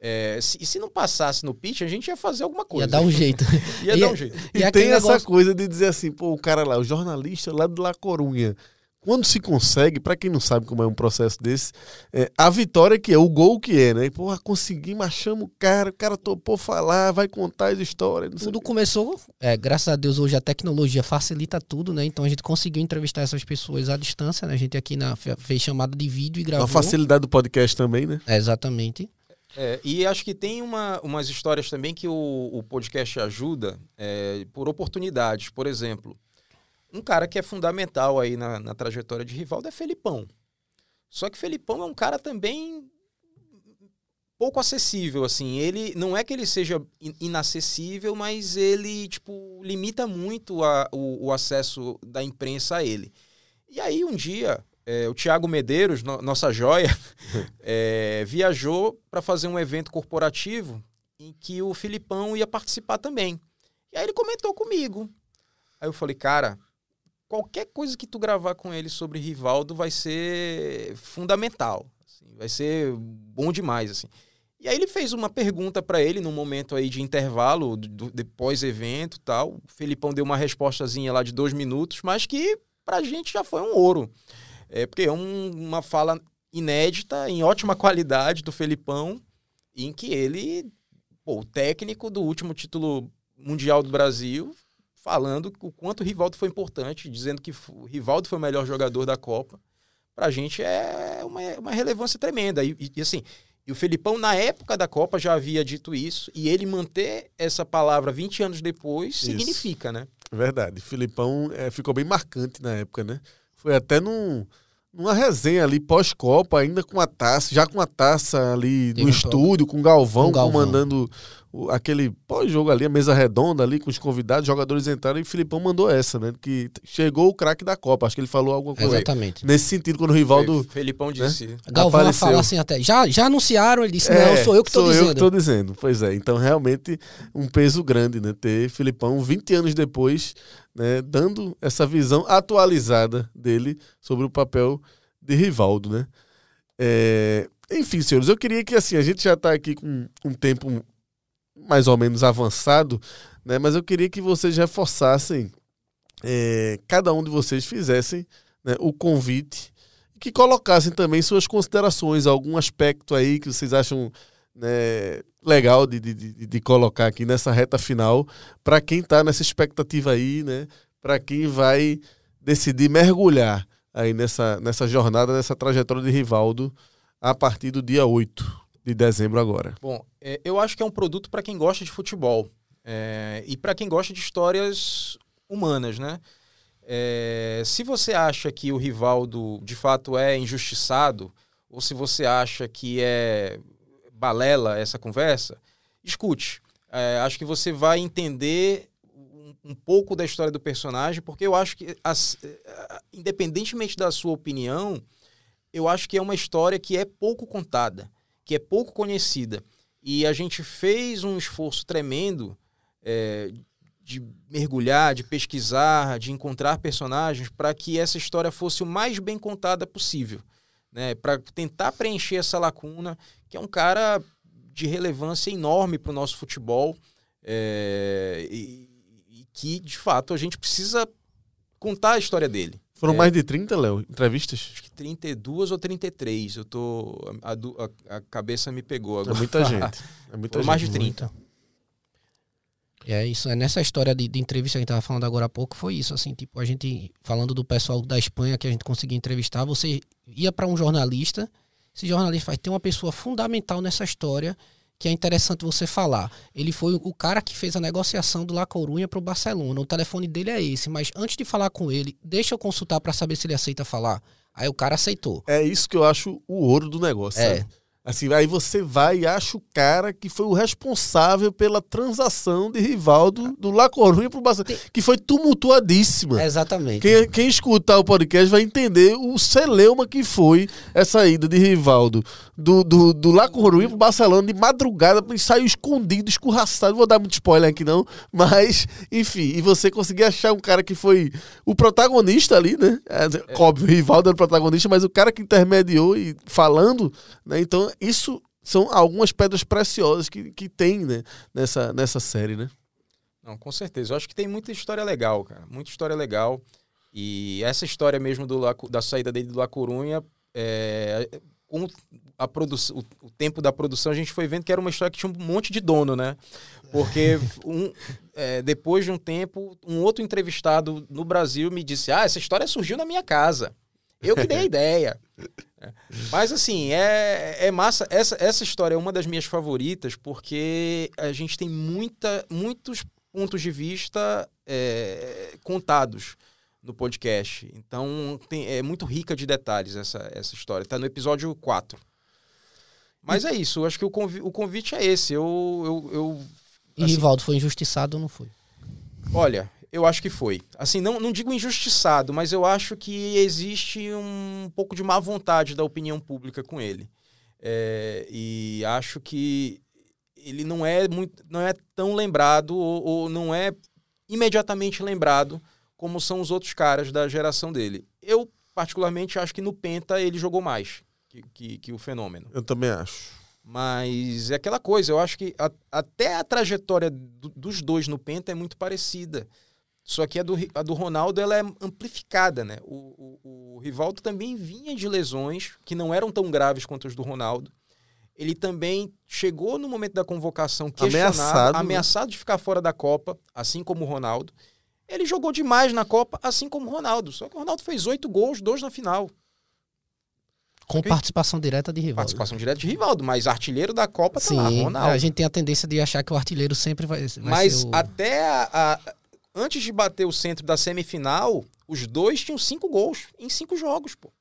É, se, e se não passasse no pitch, a gente ia fazer alguma coisa. *laughs* Ia dar um jeito. Ia E dar é- um jeito. E, E aquele tem essa negócio- coisa de dizer assim, pô, o cara lá, o jornalista lá de La Corunha. Quando se consegue, pra quem não sabe como é um processo desse, é, a vitória que é, o gol que é, né? Porra, conseguimos, achamos o cara, o cara topou falar, vai contar as histórias. Tudo começou, é, graças a Deus, hoje a tecnologia facilita tudo, né? Então a gente conseguiu entrevistar essas pessoas à distância, né? A gente aqui na, fe- fez chamada de vídeo e gravou. A facilidade do podcast também, né? É, exatamente. É, e acho que tem uma, umas histórias também que o, o podcast ajuda é, por oportunidades. Por exemplo, um cara que é fundamental aí na, na trajetória de Rivaldo é Felipão. Só que Felipão é um cara também pouco acessível, assim. Ele não é que ele seja inacessível, mas ele tipo limita muito a, o, o, acesso da imprensa a ele. E aí um dia é, o Tiago Medeiros, no, nossa joia, *laughs* é, viajou para fazer um evento corporativo em que o Filipão ia participar também. E aí ele comentou comigo. Aí eu falei, cara, qualquer coisa que tu gravar com ele sobre Rivaldo vai ser fundamental. Assim, vai ser bom demais, assim. E aí ele fez uma pergunta para ele no momento aí de intervalo, do, depois evento tal. O Felipão deu uma respostazinha lá de dois minutos, mas que pra gente já foi um ouro. É, porque é um, uma fala inédita, em ótima qualidade do Felipão, em que ele, pô, o técnico do último título mundial do Brasil, falando o quanto o Rivaldo foi importante, dizendo que o Rivaldo foi o melhor jogador da Copa. Pra gente é uma, uma relevância tremenda. E, e, assim, e o Felipão, na época da Copa, já havia dito isso, e ele manter essa palavra 20 anos depois isso. significa, né? Verdade. Filipão é, ficou bem marcante na época, né? Foi até num, numa resenha ali pós-Copa, ainda com a taça, já com a taça ali no estúdio, com o Galvão, Galvão. comandando aquele pós-jogo ali, a mesa redonda ali com os convidados, os jogadores entraram e o Filipão mandou essa, né? Que chegou o craque da Copa. Acho que ele falou alguma coisa. Exatamente. Nesse sentido, quando o Rivaldo. Felipão né, disse. Né? Galvão apareceu. fala assim até. Já, já anunciaram, ele disse, é, não, sou eu que estou dizendo. Sou eu que estou dizendo. Pois é. Então, realmente, um peso grande, né? Ter Filipão 20 anos depois, né? Dando essa visão atualizada dele sobre o papel de Rivaldo, né? É... Enfim, senhores, eu queria que assim, a gente já está aqui com um tempo mais ou menos avançado, né? Mas eu queria que vocês reforçassem, é, cada um de vocês fizessem né, o convite que colocassem também suas considerações, algum aspecto aí que vocês acham né, legal de, de, de, colocar aqui nessa reta final para quem está nessa expectativa aí, né? Para quem vai decidir mergulhar aí nessa, nessa jornada, nessa trajetória de Rivaldo a partir do dia 8 de dezembro agora? Bom, é, eu acho que é um produto para quem gosta de futebol é, e para quem gosta de histórias humanas, né? É, se você acha que o Rivaldo de fato é injustiçado, ou se você acha que é balela essa conversa, escute. É, acho que você vai entender um, pouco da história do personagem, porque eu acho que, as, é, independentemente da sua opinião, eu acho que é uma história que é pouco contada que é pouco conhecida. E a gente fez um esforço tremendo é, de mergulhar, de pesquisar, de encontrar personagens para que essa história fosse o mais bem contada possível. Né? Para tentar preencher essa lacuna, que é um cara de relevância enorme para o nosso futebol. É, e, e que, de fato, a gente precisa contar a história dele. Foram é, mais de 30, Léo, entrevistas? Acho que 32 ou 33. Eu tô. A, a, a cabeça me pegou agora. É muita *laughs* gente. É muita gente. mais de 30. É isso, é nessa história de, de entrevista que a gente estava falando agora há pouco, foi isso, assim, tipo, a gente, falando do pessoal da Espanha que a gente conseguia entrevistar, você ia para um jornalista, esse jornalista vai ter uma pessoa fundamental nessa história, que é interessante você falar. Ele foi o cara que fez a negociação do La Corunha para o Barcelona. O telefone dele é esse, mas antes de falar com ele, deixa eu consultar para saber se ele aceita falar. Aí o cara aceitou. É isso que eu acho o ouro do negócio. É. Sabe? Assim, aí você vai e acha o cara que foi o responsável pela transação de Rivaldo do La Coruña pro Barcelona, que foi tumultuadíssima. Exatamente. Quem, quem escutar o podcast vai entender o celeuma que foi essa ida de Rivaldo do, do, do La Coruña pro Barcelona de madrugada, saiu escondido, escorraçado. Não vou dar muito spoiler aqui não, mas, enfim, e você conseguir achar um cara que foi o protagonista ali, né? É, óbvio, Rivaldo era o protagonista, mas o cara que intermediou e falando, né? Então isso são algumas pedras preciosas que, que tem né, nessa, nessa série, né? Não, com certeza. Eu acho que tem muita história legal, cara. Muita história legal. E essa história mesmo do, da saída dele do La Corunha, é, com a produção, o, o, tempo da produção, a gente foi vendo que era uma história que tinha um monte de dono, né? Porque *laughs* um, é, depois de um tempo, um outro entrevistado no Brasil me disse: Ah, essa história surgiu na minha casa. Eu que dei a *laughs* ideia. É. Mas assim, é, é massa. Essa, essa história é uma das minhas favoritas, porque a gente tem muita, muitos pontos de vista é, contados no podcast. Então tem, é muito rica de detalhes essa, essa história. Está no episódio 4. Mas é isso, acho que o convite, o convite é esse. Eu, eu, eu e assim, Rivaldo foi injustiçado ou não foi? Olha, eu acho que foi. Assim, não, não digo injustiçado, mas eu acho que existe um pouco de má vontade da opinião pública com ele. É, e acho que ele não é muito, não é tão lembrado ou, ou, não é imediatamente lembrado como são os outros caras da geração dele. Eu particularmente acho que no Penta ele jogou mais que, que, que o fenômeno. Eu também acho. Mas é aquela coisa, eu acho que a, até a trajetória do, dos dois no Penta é muito parecida. Só que a do, a do Ronaldo ela é amplificada, né? O, o, o, Rivaldo também vinha de lesões que não eram tão graves quanto as do Ronaldo. Ele também chegou no momento da convocação questionado, ameaçado, né? ameaçado de ficar fora da Copa, assim como o Ronaldo. Ele jogou demais na Copa, assim como o Ronaldo. Só que o Ronaldo fez oito gols, dois na final. Com participação direta de Rivaldo. Participação direta de Rivaldo, mas artilheiro da Copa tá Sim, lá, Ronaldo. A gente tem a tendência de achar que o artilheiro sempre vai, vai mas o... até a, a, antes de bater o centro da semifinal, os dois tinham cinco gols em cinco jogos, pô.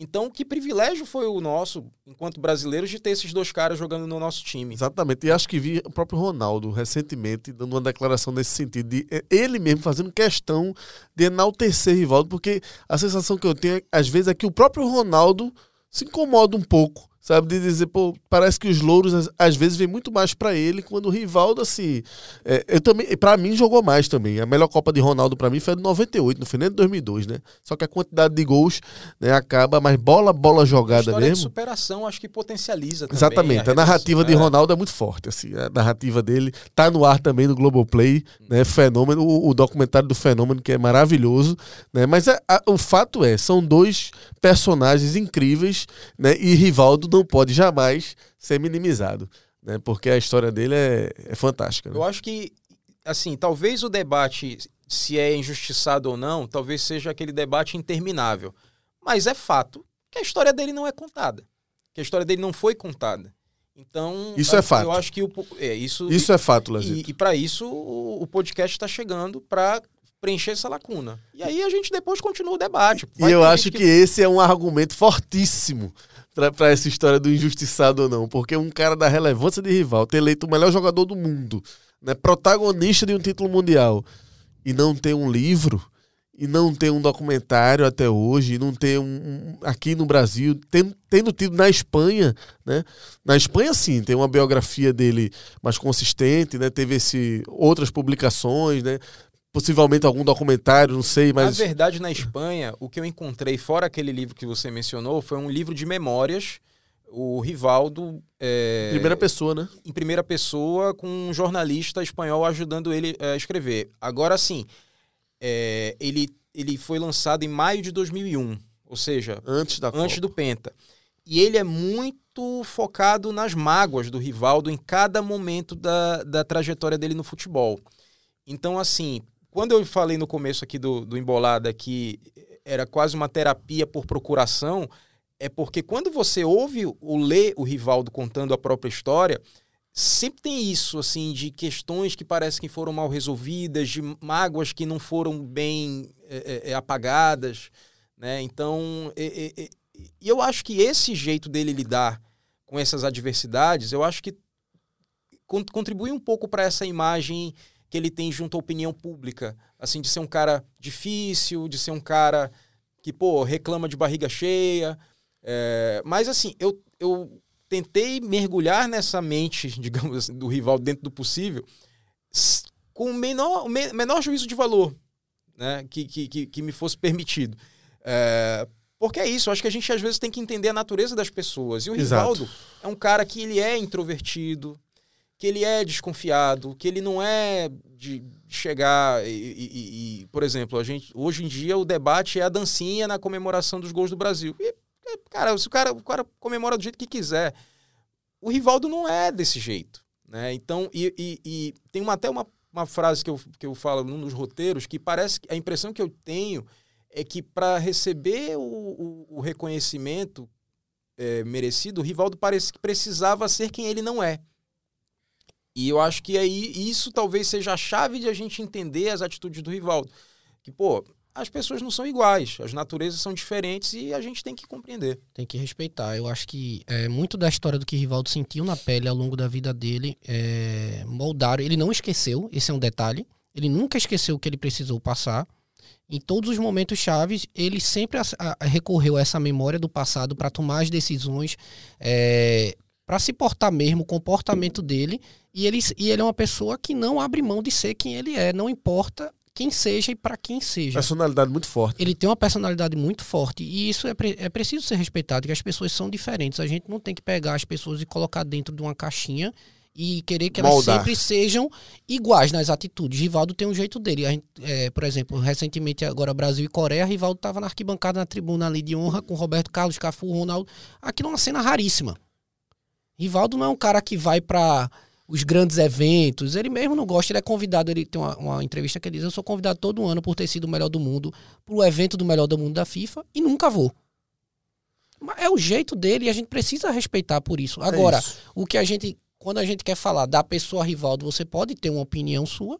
Então, que privilégio foi o nosso, enquanto brasileiros, de ter esses dois caras jogando no nosso time. Exatamente. E acho que vi o próprio Ronaldo recentemente dando uma declaração nesse sentido, de é, ele mesmo fazendo questão de enaltecer Rivaldo, porque a sensação que eu tenho, às vezes, é que o próprio Ronaldo se incomoda um pouco sabe? De dizer, pô, parece que os louros às vezes vem muito mais para ele, quando o Rivaldo, assim. É, eu também, para mim, jogou mais também. A melhor Copa de Ronaldo para mim foi a de 98, não foi nem de 2002, né? Só que a quantidade de gols né, acaba, mas bola, bola jogada a mesmo. De superação, acho que potencializa também. Exatamente. A, a narrativa de é. Ronaldo é muito forte, assim. A narrativa dele tá no ar também no Globoplay, né? Fenômeno, o, o documentário do Fenômeno, que é maravilhoso, né? Mas a, a, o fato é, são dois personagens incríveis, né? E Rivaldo não pode jamais ser minimizado, né? Porque a história dele é, é fantástica. Né? Eu acho que, assim, talvez o debate se é injustiçado ou não, talvez seja aquele debate interminável. Mas é fato que a história dele não é contada, que a história dele não foi contada. Então, isso é fato. Eu acho que o, é, isso, isso é fato, Lazito. E, e para isso o, o podcast está chegando para preencher essa lacuna. E aí a gente depois continua o debate. Vai e eu acho que... que... esse é um argumento fortíssimo para essa história do injustiçado ou não, porque um cara da relevância de rival, ter eleito o melhor jogador do mundo, né, protagonista de um título mundial, e não ter um livro, e não ter um documentário até hoje, e não ter um, um aqui no Brasil, tendo, tendo tido na Espanha, né? Na Espanha sim, tem uma biografia dele mais consistente, né? Teve esse outras publicações, né? Possivelmente algum documentário, não sei, mas. Na verdade, na Espanha, o que eu encontrei, fora aquele livro que você mencionou, foi um livro de memórias. O Rivaldo. É, primeira pessoa, né? Em primeira pessoa, com um jornalista espanhol ajudando ele a escrever. Agora, sim, é, ele, ele foi lançado em maio de 2001, ou seja, antes, da antes do Penta. E ele é muito focado nas mágoas do Rivaldo em cada momento da, da trajetória dele no futebol. Então, assim, quando eu falei no começo aqui do, do Embolada que era quase uma terapia por procuração, é porque quando você ouve ou lê o Rivaldo contando a própria história, sempre tem isso, assim, de questões que parecem que foram mal resolvidas, de mágoas que não foram bem é, é, é apagadas, né? Então, é, eu acho que esse jeito dele lidar com essas adversidades, eu acho que contribui um pouco para essa imagem que ele tem junto à opinião pública, assim, de ser um cara difícil, de ser um cara que, pô, reclama de barriga cheia. É, mas, assim, eu, eu tentei mergulhar nessa mente, *laughs* digamos assim, do rival dentro do possível, com o menor, o menor juízo de valor né, que, que, que me fosse permitido. É, porque é isso, acho que a gente às vezes tem que entender a natureza das pessoas. E o Rivaldo Exato. é um cara que ele é introvertido, que ele é desconfiado, que ele não é de chegar e, e, e, por exemplo, a gente hoje em dia o debate é a dancinha na comemoração dos gols do Brasil. E, é, cara, se o cara, o cara comemora do jeito que quiser, o Rivaldo não é desse jeito, né? Então, e, e tem uma, até uma, uma frase que eu, que eu falo num dos roteiros que parece a impressão que eu tenho é que para receber o, o, o reconhecimento é, merecido, o Rivaldo parece que precisava ser quem ele não é. E eu acho que aí isso talvez seja a chave de a gente entender as atitudes do Rivaldo. Que, pô, as pessoas não são iguais, as naturezas são diferentes e a gente tem que compreender. Tem que respeitar. Eu acho que é, muito da história do que Rivaldo sentiu na pele ao longo da vida dele é, moldaram. Ele não esqueceu, esse é um detalhe. Ele nunca esqueceu o que ele precisou passar. Em todos os momentos chaves, ele sempre a, a, recorreu a essa memória do passado para tomar as decisões, é, para se portar mesmo, o comportamento dele. E ele, e ele é uma pessoa que não abre mão de ser quem ele é, não importa quem seja e para quem seja. Personalidade muito forte. Ele tem uma personalidade muito forte e isso é, pre é preciso ser respeitado, que as pessoas são diferentes. A gente não tem que pegar as pessoas e colocar dentro de uma caixinha e querer que elas Moldar. sempre sejam iguais nas atitudes. Rivaldo tem um jeito dele. Gente, é, por exemplo, recentemente agora Brasil e Coreia, Rivaldo estava na arquibancada na tribuna ali de honra com Roberto Carlos, Cafu, Ronaldo. Aquilo é uma cena raríssima. Rivaldo não é um cara que vai para os grandes eventos. Ele mesmo não gosta, ele é convidado. Ele tem uma, uma, entrevista que ele diz: Eu sou convidado todo ano por ter sido o melhor do mundo, para o evento do melhor do mundo da FIFA e nunca vou. Mas é o jeito dele e a gente precisa respeitar por isso. É Agora, é isso. o que a gente, quando a gente quer falar da pessoa Rivaldo, você pode ter uma opinião sua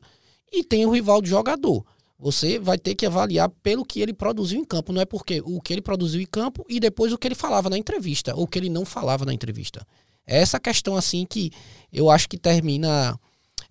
e tem o Rivaldo jogador. Você vai ter que avaliar pelo que ele produziu em campo, não é porque o que ele produziu em campo e depois o que ele falava na entrevista, ou o que ele não falava na entrevista. Essa questão, assim, que eu acho que termina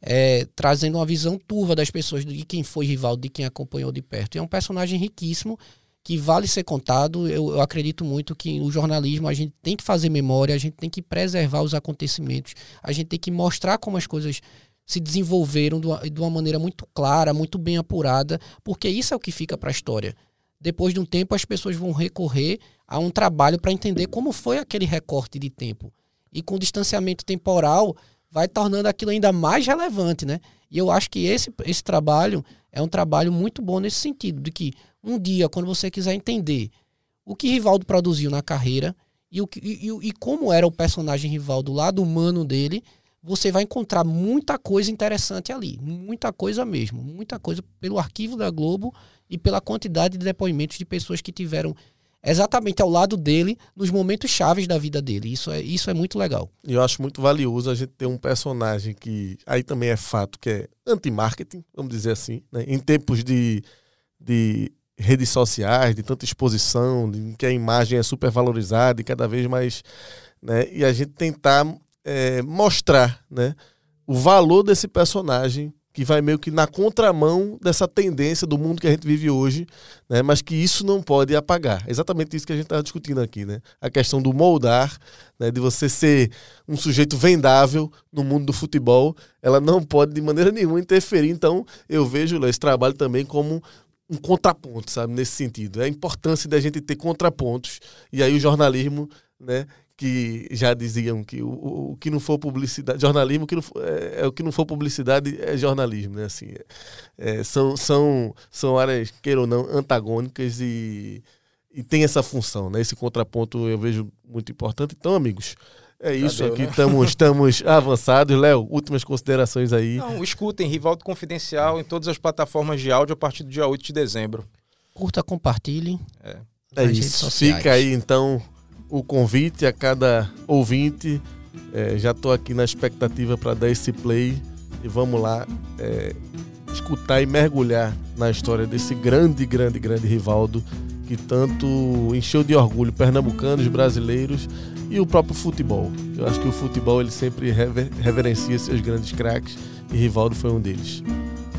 é, trazendo uma visão turva das pessoas de quem foi rival, de quem acompanhou de perto. E é um personagem riquíssimo que vale ser contado. Eu, eu, acredito muito que no jornalismo a gente tem que fazer memória, a gente tem que preservar os acontecimentos, a gente tem que mostrar como as coisas se desenvolveram de uma, de uma maneira muito clara, muito bem apurada, porque isso é o que fica para a história. Depois de um tempo, as pessoas vão recorrer a um trabalho para entender como foi aquele recorte de tempo e com distanciamento temporal vai tornando aquilo ainda mais relevante, né? E eu acho que esse, esse trabalho é um trabalho muito bom nesse sentido, de que um dia, quando você quiser entender o que Rivaldo produziu na carreira e, o, e, e, e como era o personagem Rivaldo, o lado humano dele, você vai encontrar muita coisa interessante ali. Muita coisa mesmo. Muita coisa pelo arquivo da Globo e pela quantidade de depoimentos de pessoas que tiveram exatamente ao lado dele nos momentos chaves da vida dele. Isso é, isso é muito legal. E eu acho muito valioso a gente ter um personagem que aí também é fato que é anti-marketing, vamos dizer assim, né? em tempos de, de redes sociais, de tanta exposição, de que a imagem é super valorizada e cada vez mais, né? E a gente tentar é, mostrar, né? O valor desse personagem que vai meio que na contramão dessa tendência do mundo que a gente vive hoje, né? mas que isso não pode apagar. É exatamente isso que a gente está discutindo aqui. Né? A questão do moldar, né? de você ser um sujeito vendável no mundo do futebol, ela não pode de maneira nenhuma interferir. Então, eu vejo esse trabalho também como um contraponto, sabe, nesse sentido. É a importância da gente ter contrapontos. E aí o jornalismo, né, que já diziam que o, o, que não for publicidade, jornalismo que não for, é, é, o que não for publicidade é jornalismo, né? Assim, é, são, são, são áreas, queira ou não, antagônicas e, e tem essa função, né? Esse contraponto eu vejo muito importante. Então, amigos, é isso aqui, né? estamos, *laughs* estamos avançados. Léo, últimas considerações aí. Não, escutem, Rivaldo Confidencial em todas as plataformas de áudio a partir do dia 8 de dezembro. Curta, compartilhe. É, é isso. Fica aí, então, o convite a cada ouvinte. É, já estou aqui na expectativa para dar esse play e vamos lá é, escutar e mergulhar na história desse grande, grande, grande Rivaldo que tanto encheu de orgulho pernambucanos, brasileiros e o próprio futebol. Eu acho que o futebol ele sempre rever, reverencia seus grandes craques e Rivaldo foi um deles.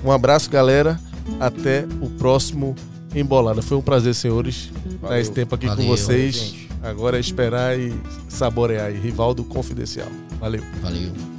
Um abraço, galera. Até o próximo Embolada. Foi um prazer, senhores, Valeu. estar esse tempo aqui Valeu, com vocês. Agora é esperar e saborear. Rivaldo Confidencial. Valeu. Valeu.